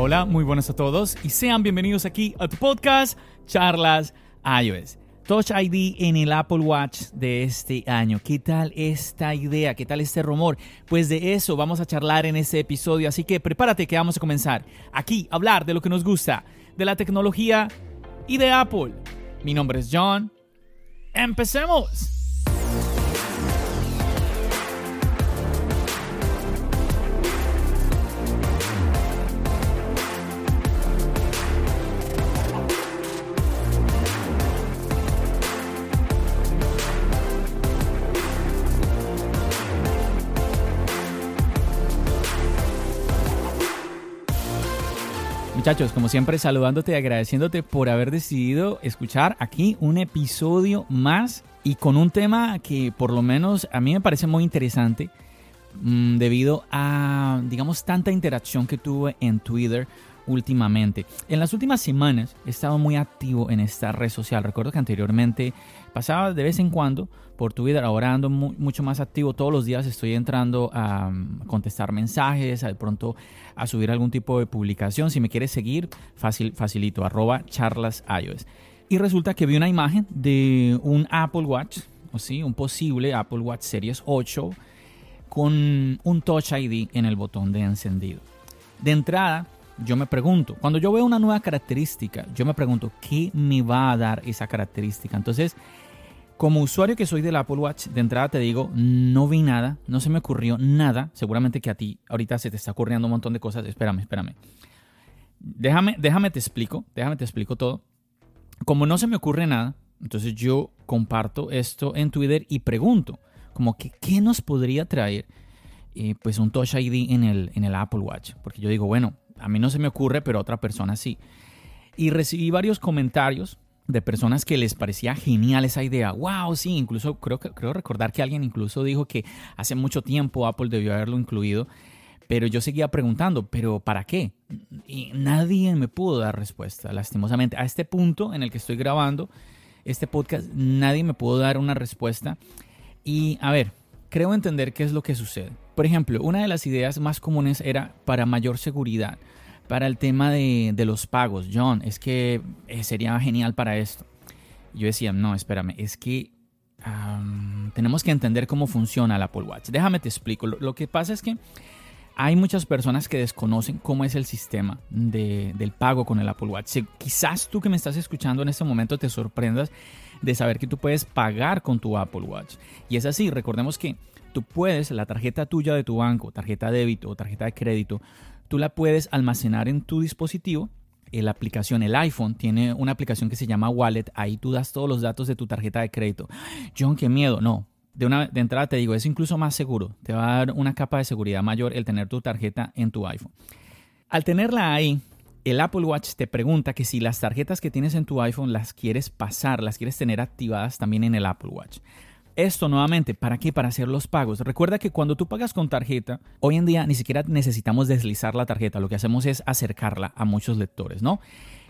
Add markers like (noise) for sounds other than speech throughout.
Hola, muy buenas a todos y sean bienvenidos aquí a tu podcast Charlas iOS. Touch ID en el Apple Watch de este año. ¿Qué tal esta idea? ¿Qué tal este rumor? Pues de eso vamos a charlar en este episodio, así que prepárate que vamos a comenzar aquí a hablar de lo que nos gusta, de la tecnología y de Apple. Mi nombre es John. ¡Empecemos! Muchachos, como siempre, saludándote y agradeciéndote por haber decidido escuchar aquí un episodio más y con un tema que por lo menos a mí me parece muy interesante mmm, debido a, digamos, tanta interacción que tuve en Twitter últimamente. En las últimas semanas he estado muy activo en esta red social. Recuerdo que anteriormente pasaba de vez en cuando por Twitter, ahora ando mu mucho más activo. Todos los días estoy entrando a um, contestar mensajes, a de pronto a subir algún tipo de publicación. Si me quieres seguir, fácil, facilito, arroba charlas iOS. Y resulta que vi una imagen de un Apple Watch, o sí, un posible Apple Watch Series 8 con un Touch ID en el botón de encendido. De entrada, yo me pregunto, cuando yo veo una nueva característica, yo me pregunto, ¿qué me va a dar esa característica? Entonces, como usuario que soy del Apple Watch, de entrada te digo, no vi nada, no se me ocurrió nada. Seguramente que a ti ahorita se te está ocurriendo un montón de cosas. Espérame, espérame. Déjame, déjame te explico, déjame te explico todo. Como no se me ocurre nada, entonces yo comparto esto en Twitter y pregunto, como que, ¿qué nos podría traer eh, pues un Touch ID en el, en el Apple Watch? Porque yo digo, bueno, a mí no se me ocurre, pero a otra persona sí. Y recibí varios comentarios de personas que les parecía genial esa idea. Wow, sí, incluso creo, creo recordar que alguien incluso dijo que hace mucho tiempo Apple debió haberlo incluido. Pero yo seguía preguntando, ¿pero para qué? Y nadie me pudo dar respuesta, lastimosamente. A este punto en el que estoy grabando este podcast, nadie me pudo dar una respuesta. Y a ver, creo entender qué es lo que sucede. Por ejemplo, una de las ideas más comunes era para mayor seguridad, para el tema de, de los pagos. John, es que eh, sería genial para esto. Yo decía, no, espérame, es que tenemos que entender cómo funciona el Apple Watch. Déjame te explico. Lo, lo, que pasa es que hay muchas personas que desconocen cómo es el sistema de, del pago con el Apple Watch. Si, quizás tú que me estás escuchando en este momento te sorprendas de saber que tú puedes pagar con tu Apple Watch. Y es así, recordemos que tú puedes, la tarjeta tuya de tu banco, tarjeta de débito o tarjeta de crédito, tú la puedes almacenar en tu dispositivo. La aplicación, el iPhone, tiene una aplicación que se llama Wallet. Ahí tú das todos los datos de tu tarjeta de crédito. John, qué miedo. No, de, una, de entrada te digo, es incluso más seguro. Te va a dar una capa de seguridad mayor el tener tu tarjeta en tu iPhone. Al tenerla ahí, el Apple Watch te pregunta que si las tarjetas que tienes en tu iPhone las quieres pasar, las quieres tener activadas también en el Apple Watch. Esto nuevamente, ¿para qué? Para hacer los pagos. Recuerda que cuando tú pagas con tarjeta, hoy en día ni siquiera necesitamos deslizar la tarjeta, lo que hacemos es acercarla a muchos lectores, ¿no?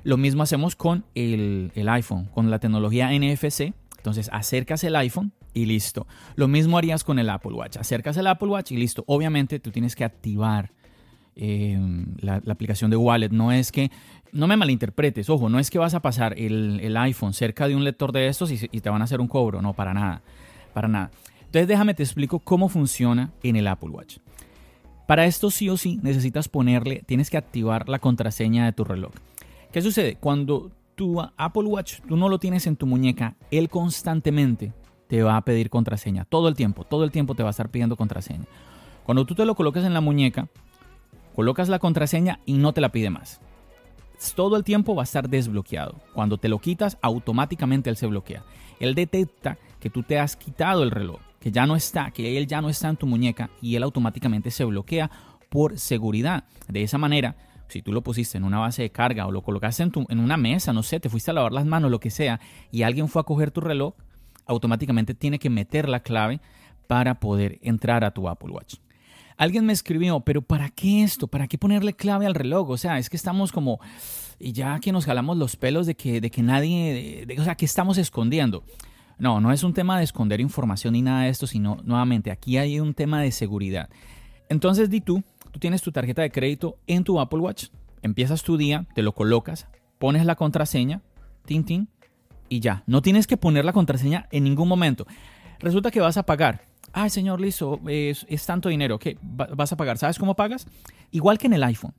Lo mismo hacemos con el, el iPhone, con la tecnología NFC. Entonces acercas el iPhone y listo. Lo mismo harías con el Apple Watch. Acercas el Apple Watch y listo. Obviamente tú tienes que activar eh, la, aplicación de Wallet. No es que, no me malinterpretes, ojo, no es que vas a pasar el, el iPhone cerca de un lector de estos y, te van a hacer un cobro. No, para nada para nada. Entonces déjame te explico cómo funciona en el Apple Watch. Para esto sí o sí necesitas ponerle, tienes que activar la contraseña de tu reloj. ¿Qué sucede? Cuando tu Apple Watch tú no lo tienes en tu muñeca, él constantemente te va a pedir contraseña. Todo el tiempo, todo el tiempo te va a estar pidiendo contraseña. Cuando tú te lo colocas en la muñeca, colocas la contraseña y no te la pide más. Todo el tiempo va a estar desbloqueado. Cuando te lo quitas, automáticamente él se bloquea. Él detecta tú te has quitado el reloj. que ya no está, que él ya no está en tu muñeca y él automáticamente se bloquea por seguridad. De esa manera, si tú lo pusiste en una base de carga o lo colocaste en, en una mesa, no sé, te fuiste a lavar las manos, lo que sea, y alguien fue a coger tu reloj, automáticamente tiene que meter la clave para poder entrar a tu Apple Watch. Alguien me escribió, pero ¿para qué esto? ¿Para qué ponerle clave al reloj? O sea, es que estamos como, y ya que nos jalamos los pelos de que, de que nadie, o sea, que estamos escondiendo. No, no es un tema de esconder información ni nada de esto, sino nuevamente, aquí hay un tema de seguridad. Entonces, di tú, tú tienes tu tarjeta de crédito en tu Apple Watch, empiezas tu día, te lo colocas, pones la contraseña, tin, tin, y ya. No tienes que poner la contraseña en ningún momento. Resulta que vas a pagar. Ay, señor Lizo, es, tanto dinero. que vas a pagar. ¿Sabes cómo pagas? Igual que en el iPhone.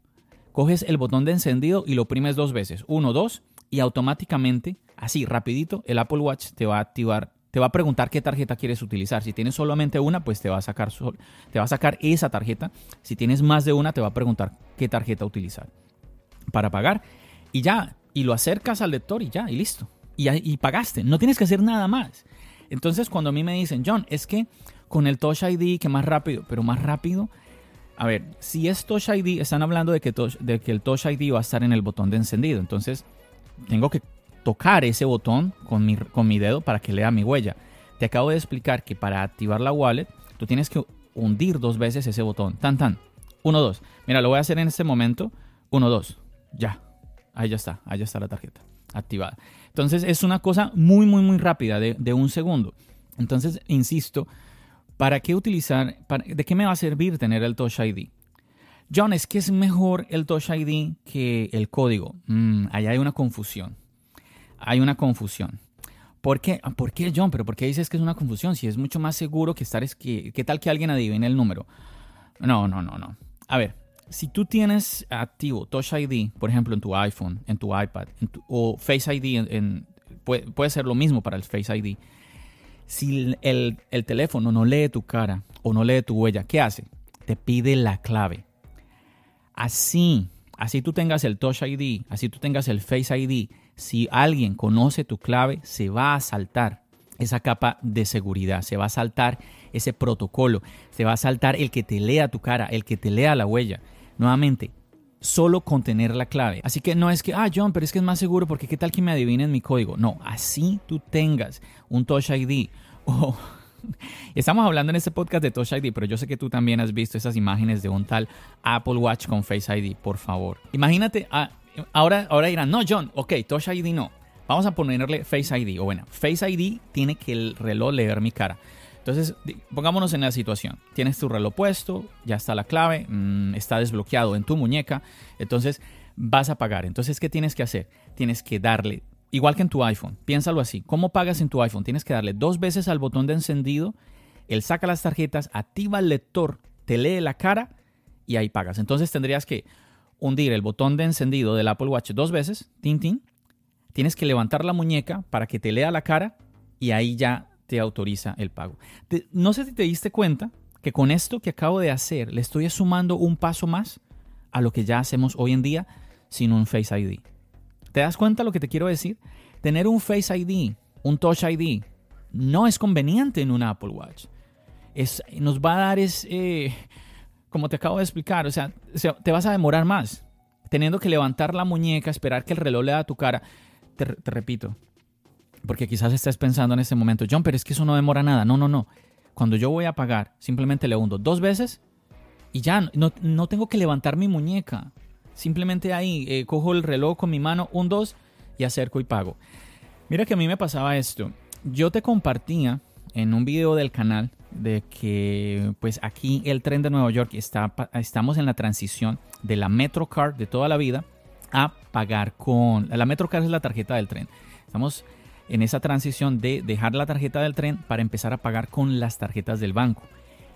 Coges el botón de encendido y lo oprimes dos veces. Uno, dos. Y automáticamente, así, rapidito, el Apple Watch te va a activar te va a preguntar qué tarjeta quieres utilizar. Si tienes solamente una, pues te va a sacar, te va a sacar esa tarjeta. Si tienes más de una, te va a preguntar qué tarjeta utilizar para pagar. Y ya, y lo acercas al lector y ya, y listo y, pagaste. No tienes que hacer nada más. Entonces, cuando a mí me dicen, John, es que con el Touch ID, que más rápido, pero más rápido. A ver, si es Touch ID, están hablando de que, de que el Touch ID va a estar en el botón de encendido. Entonces, tengo que tocar ese botón con mi, con mi dedo para que lea mi huella. Te acabo de explicar que para activar la wallet, tú tienes que hundir dos veces ese botón. Tan, tan. Uno, dos. Mira, lo voy a hacer en este momento. Uno, dos. Ya. Ahí ya está. Ahí ya está la tarjeta activada. Entonces es una cosa muy, muy, muy rápida, de, un segundo. Entonces, insisto, ¿para qué utilizar, de qué me va a servir tener el Touch ID? John, es que es mejor el Touch ID que el código. Mm, ahí hay una confusión. Hay una confusión. ¿Por qué? ¿Por qué, John? ¿Pero por qué dices que es una confusión? Si es mucho más seguro que estar... Es que, ¿Qué tal que alguien adivine el número? No, no, no, no. A ver, si tú tienes activo Touch ID, por ejemplo, en tu iPhone, en tu iPad, o Face ID, en, puede, ser lo mismo para el Face ID. Si el, teléfono no lee tu cara o no lee tu huella, ¿qué hace? Te pide la clave. Así, así tú tengas el Touch ID, así tú tengas el Face ID, si alguien conoce tu clave, se va a saltar esa capa de seguridad, se va a saltar ese protocolo, se va a saltar el que te lea tu cara, el que te lea la huella. Nuevamente, solo con tener la clave. Así que no es que, ah, John, pero es que es más seguro porque qué tal que me adivinen mi código. No, así tú tengas un Touch ID o... (laughs) Estamos hablando en este podcast de Touch ID, pero yo sé que tú también has visto esas imágenes de un tal Apple Watch con Face ID, por favor. Imagínate, ah, ahora, ahora dirán, no, John, ok, Touch ID no. Vamos a ponerle Face ID. O bueno, Face ID tiene que el reloj leer mi cara. Entonces, pongámonos en la situación. Tienes tu reloj puesto, ya está la clave, mm, está desbloqueado en tu muñeca, entonces vas a pagar. Entonces, ¿qué tienes que hacer? Tienes que darle, igual que en tu iPhone, piénsalo así, ¿cómo pagas en tu iPhone? Tienes que darle dos veces al botón de encendido, él saca las tarjetas, activa el lector, te lee la cara y ahí pagas. Entonces tendrías que hundir el botón de encendido del Apple Watch dos veces, tin, tin. Tienes que levantar la muñeca para que te lea la cara y ahí ya te autoriza el pago. no sé si te diste cuenta que con esto que acabo de hacer le estoy sumando un paso más a lo que ya hacemos hoy en día sin un Face ID. ¿Te das cuenta lo que te quiero decir? Tener un Face ID, un Touch ID, no es conveniente en un Apple Watch. Es, nos va a dar es, eh, como te acabo de explicar, o sea, te vas a demorar más, teniendo que levantar la muñeca, esperar que el reloj le da tu cara. te repito, porque quizás estés pensando en este momento, John, pero es que eso no demora nada. No, no, no. Cuando yo voy a pagar, simplemente le hundo dos veces y ya no, tengo que levantar mi muñeca. Simplemente ahí eh, cojo el reloj con mi mano, un, dos, y acerco y pago. Mira que a mí me pasaba esto. Yo te compartía en un video del canal de que pues aquí el tren de Nueva York está, estamos en la transición de la Metrocard de toda la vida a pagar con... La Metrocard es la tarjeta del tren. Estamos en esa transición de dejar la tarjeta del tren para empezar a pagar con las tarjetas del banco.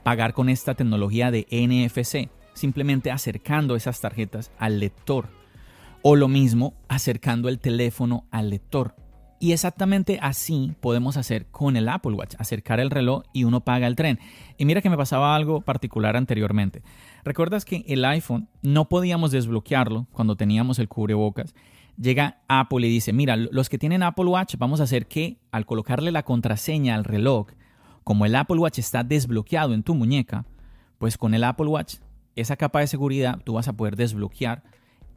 Pagar con esta tecnología de NFC, simplemente acercando esas tarjetas al lector. O lo mismo, acercando el teléfono al lector. Y exactamente así podemos hacer con el Apple Watch, acercar el reloj y uno paga el tren. Y mira que me pasaba algo particular anteriormente. ¿Recuerdas que el iPhone no podíamos desbloquearlo cuando teníamos el cubrebocas? llega Apple y dice, mira, los que tienen Apple Watch, vamos a hacer que al colocarle la contraseña al reloj, como el Apple Watch está desbloqueado en tu muñeca, pues con el Apple Watch, esa capa de seguridad, tú vas a poder desbloquear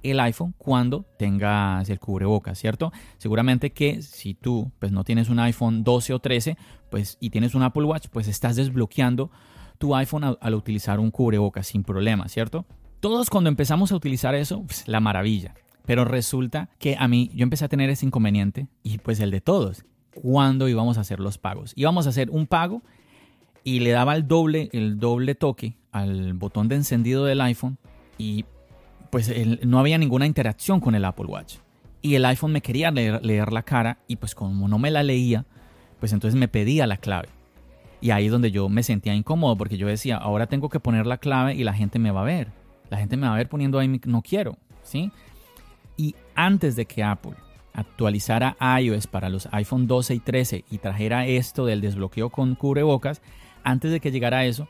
el iPhone cuando tengas el cubrebocas, ¿cierto? Seguramente que si tú pues no tienes un iPhone 12 o 13, pues y tienes un Apple Watch, pues estás desbloqueando tu iPhone al, utilizar un cubrebocas sin problema, ¿cierto? Todos cuando empezamos a utilizar eso, pues, la maravilla. Pero resulta que a mí yo empecé a tener ese inconveniente y pues el de todos, cuando íbamos a hacer los pagos. Íbamos a hacer un pago y le daba el doble, el doble toque al botón de encendido del iPhone y pues no había ninguna interacción con el Apple Watch. Y el iPhone me quería leer, la cara y pues como no me la leía, pues entonces me pedía la clave. Y ahí es donde yo me sentía incómodo porque yo decía, ahora tengo que poner la clave y la gente me va a ver. La gente me va a ver poniendo ahí, no quiero, ¿sí? Y antes de que Apple actualizara iOS para los iPhone 12 y 13 y trajera esto del desbloqueo con cubrebocas, antes de que llegara eso,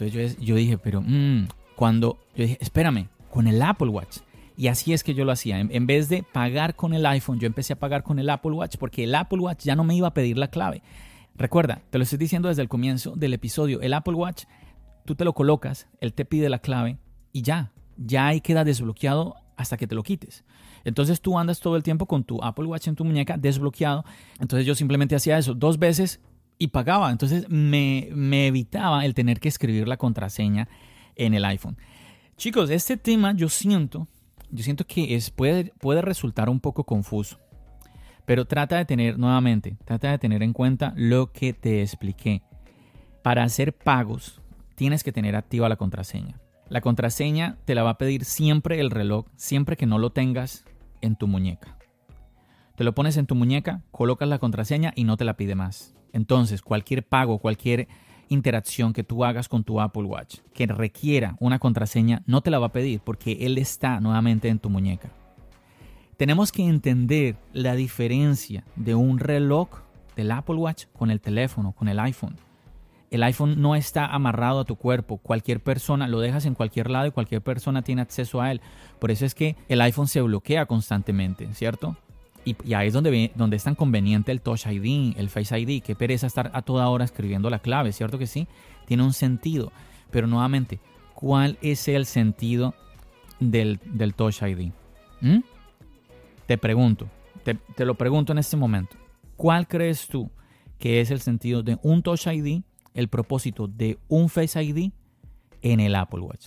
entonces yo, dije, pero mm", cuando yo dije, espérame, con el Apple Watch. Y así es que yo lo hacía. En, vez de pagar con el iPhone, yo empecé a pagar con el Apple Watch porque el Apple Watch ya no me iba a pedir la clave. Recuerda, te lo estoy diciendo desde el comienzo del episodio, el Apple Watch, tú te lo colocas, él te pide la clave y ya, ya ahí queda desbloqueado hasta que te lo quites. Entonces tú andas todo el tiempo con tu Apple Watch en tu muñeca desbloqueado. Entonces yo simplemente hacía eso dos veces y pagaba. Entonces me, me evitaba el tener que escribir la contraseña en el iPhone. Chicos, este tema yo siento, yo siento que es, puede, puede resultar un poco confuso. Pero trata de tener, nuevamente, trata de tener en cuenta lo que te expliqué. Para hacer pagos, tienes que tener activa la contraseña. La contraseña te la va a pedir siempre el reloj, siempre que no lo tengas en tu muñeca. Te lo pones en tu muñeca, colocas la contraseña y no te la pide más. Entonces, cualquier pago, cualquier interacción que tú hagas con tu Apple Watch que requiera una contraseña, no te la va a pedir porque él está nuevamente en tu muñeca. Tenemos que entender la diferencia de un reloj del Apple Watch con el teléfono, con el iPhone. El iPhone no está amarrado a tu cuerpo. Cualquier persona lo dejas en cualquier lado y cualquier persona tiene acceso a él. Por eso es que el iPhone se bloquea constantemente, ¿cierto? Y, ahí es donde, donde es tan conveniente el Touch ID, el Face ID. Qué pereza estar a toda hora escribiendo la clave, ¿cierto que sí? Tiene un sentido. Pero nuevamente, ¿cuál es el sentido del, Touch ID? ¿Mm? Te pregunto, te, te lo pregunto en este momento. ¿Cuál crees tú que es el sentido de un Touch ID, el propósito de un Face ID en el Apple Watch?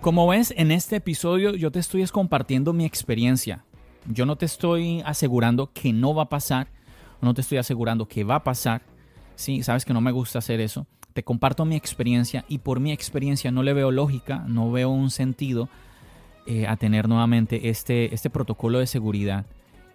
Como ves, en este episodio yo te estoy compartiendo mi experiencia. Yo no te estoy asegurando que no va a pasar, no te estoy asegurando que va a pasar. Sí, sabes que no me gusta hacer eso. Te comparto mi experiencia y por mi experiencia no le veo lógica, no veo un sentido eh, a tener nuevamente este, este protocolo de seguridad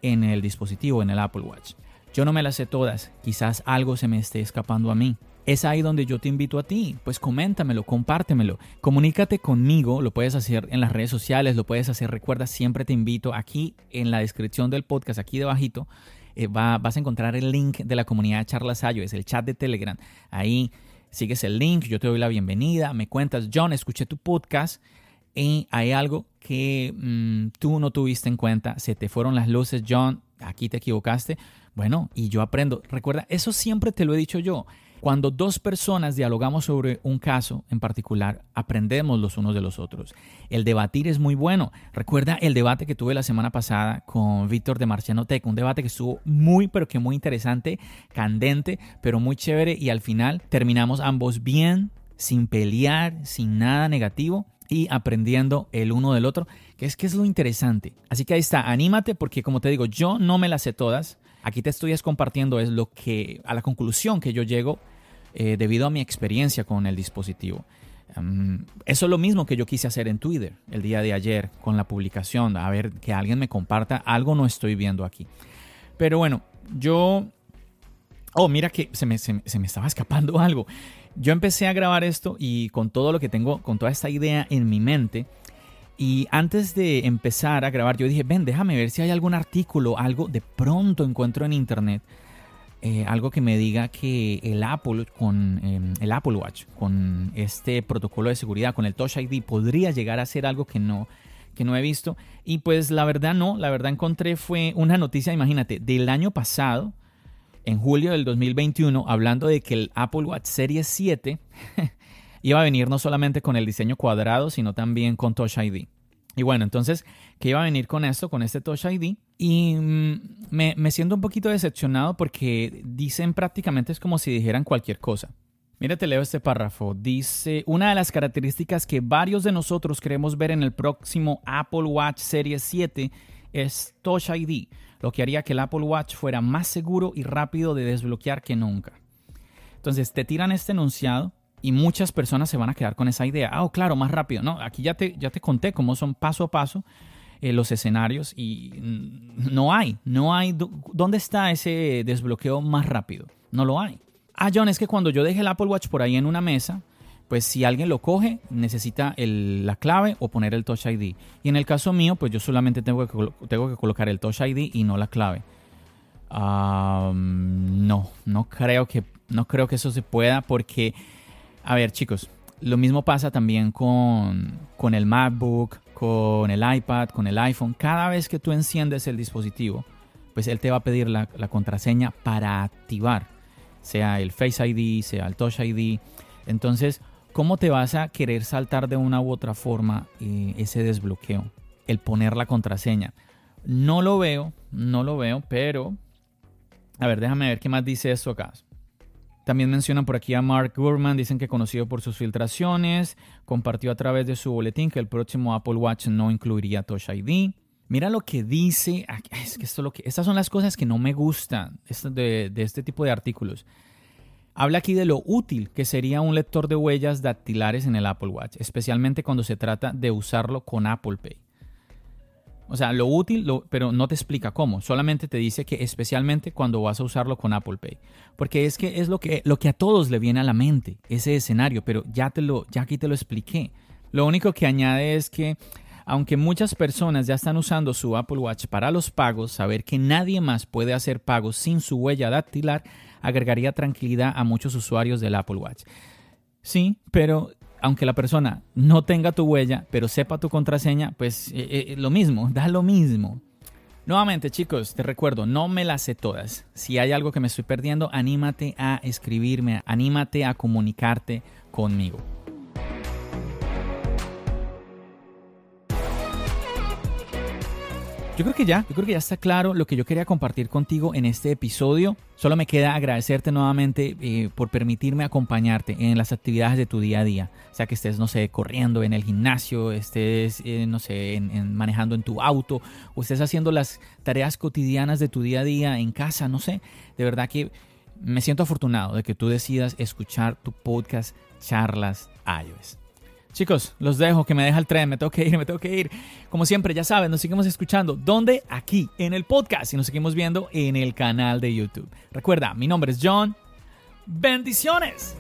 en el dispositivo, en el Apple Watch. Yo no me las sé todas, quizás algo se me esté escapando a mí es ahí donde yo te invito a ti. Pues coméntamelo, compártemelo, comunícate conmigo, lo puedes hacer en las redes sociales, lo puedes hacer, recuerda, siempre te invito aquí en la descripción del podcast, aquí debajito, eh, vas a encontrar el link de la comunidad Charlas es el chat de Telegram. Ahí sigues el link, yo te doy la bienvenida, me cuentas, John, escuché tu podcast y hay algo que mm, tú no tuviste en cuenta, se te fueron las luces, John, aquí te equivocaste. Bueno, y yo aprendo. Recuerda, eso siempre te lo he dicho yo. Cuando dos personas dialogamos sobre un caso en particular, aprendemos los unos de los otros. El debatir es muy bueno. Recuerda el debate que tuve la semana pasada con Víctor de Marciano Tech, un debate que estuvo muy, pero que muy interesante, candente, pero muy chévere y al final terminamos ambos bien, sin pelear, sin nada negativo y aprendiendo el uno del otro, que es que es lo interesante. Así que ahí está, anímate porque como te digo, yo no me las sé todas. Aquí te estoy compartiendo es lo que a la conclusión que yo llego eh, debido a mi experiencia con el dispositivo. Em, eso es lo mismo que yo quise hacer en Twitter el día de ayer con la publicación, a ver que alguien me comparta, algo no estoy viendo aquí. Pero bueno, yo... Oh, mira que se me, se me estaba escapando (laughs) algo. Yo empecé a grabar esto y con todo lo que tengo, con toda esta idea en mi mente, y antes de empezar a grabar, yo dije, ven, déjame ver si hay algún artículo, algo de pronto encuentro en internet eh, algo que me diga que el Apple con em, el Apple Watch, con este protocolo de seguridad, con el Touch ID, podría llegar a ser algo que no, que no he visto. Y pues la verdad no, la verdad encontré fue una noticia, imagínate, del año pasado, en julio del 2021, hablando de que el Apple Watch Series 7 (laughs) iba a venir no solamente con el diseño cuadrado, sino también con Touch ID. Y bueno, entonces, ¿qué iba a venir con esto, con este Touch ID? Y mm, me, me siento un poquito decepcionado porque dicen prácticamente es como si dijeran cualquier cosa. Mira, te leo este párrafo. Dice, una de las características que varios de nosotros queremos ver en el próximo Apple Watch Series 7 es Touch ID, lo que haría que el Apple Watch fuera más seguro y rápido de desbloquear que nunca. Entonces, te tiran este enunciado y muchas personas se van a quedar con esa idea. Ah, oh, claro, más rápido. No, aquí ya te, ya te conté cómo son paso a paso eh, los escenarios y no hay, no hay. ¿Dónde está ese desbloqueo más rápido? No lo hay. Ah, John, es que cuando yo deje el Apple Watch por ahí en una mesa, pues si alguien lo coge, necesita la clave o poner el Touch ID. Y en el caso mío, pues yo solamente tengo que, tengo que colocar el Touch ID y no la clave. no, no creo que no creo que eso se pueda porque a ver, chicos, lo mismo pasa también con, con el MacBook, con el iPad, con el iPhone. Cada vez que tú enciendes el dispositivo, pues él te va a pedir la, contraseña para activar, sea el Face ID, sea el Touch ID. Entonces, ¿cómo te vas a querer saltar de una u otra forma eh, ese desbloqueo? El poner la contraseña. No lo veo, no lo veo, pero... A ver, déjame ver qué más dice esto acá. También mencionan por aquí a Mark Gurman, dicen que conocido por sus filtraciones, compartió a través de su boletín que el próximo Apple Watch no incluiría Touch ID. Mira lo que dice, es que esto lo que, estas son las cosas que no me gustan de, de este tipo de artículos. Habla aquí de lo útil que sería un lector de huellas dactilares en el Apple Watch, especialmente cuando se trata de usarlo con Apple Pay. O sea, lo útil, pero no te explica cómo. Solamente te dice que especialmente cuando vas a usarlo con Apple Pay. Porque es que es lo que, lo que a todos le viene a la mente, ese escenario. Pero ya, te lo, ya aquí te lo expliqué. Lo único que añade es que, aunque muchas personas ya están usando su Apple Watch para los pagos, saber que nadie más puede hacer pagos sin su huella dactilar agregaría tranquilidad a muchos usuarios del Apple Watch. Sí, pero aunque la persona no tenga tu huella, pero sepa tu contraseña, pues eh, eh, lo mismo, (laughs) da lo mismo. Nuevamente, chicos, te recuerdo, no me las sé todas. Si hay algo que me estoy perdiendo, anímate a escribirme, anímate a comunicarte conmigo. Yo creo que ya, yo creo que ya está claro lo que yo quería compartir contigo en este episodio. Solo me queda agradecerte nuevamente eh, por permitirme acompañarte en las actividades de tu día a día. O sea que estés, no sé, corriendo en el gimnasio, estés, eh, no sé, manejando en tu auto, o estés haciendo las tareas cotidianas de tu día a día en casa, no sé. De verdad que me siento afortunado de que tú decidas escuchar tu podcast Charlas iOS. Chicos, los dejo, que me deja el tren, me tengo que ir, me tengo que ir. Como siempre, ya saben, nos seguimos escuchando. ¿Dónde? Aquí, en el podcast y nos seguimos viendo en el canal de YouTube. Recuerda, mi nombre es John. Bendiciones.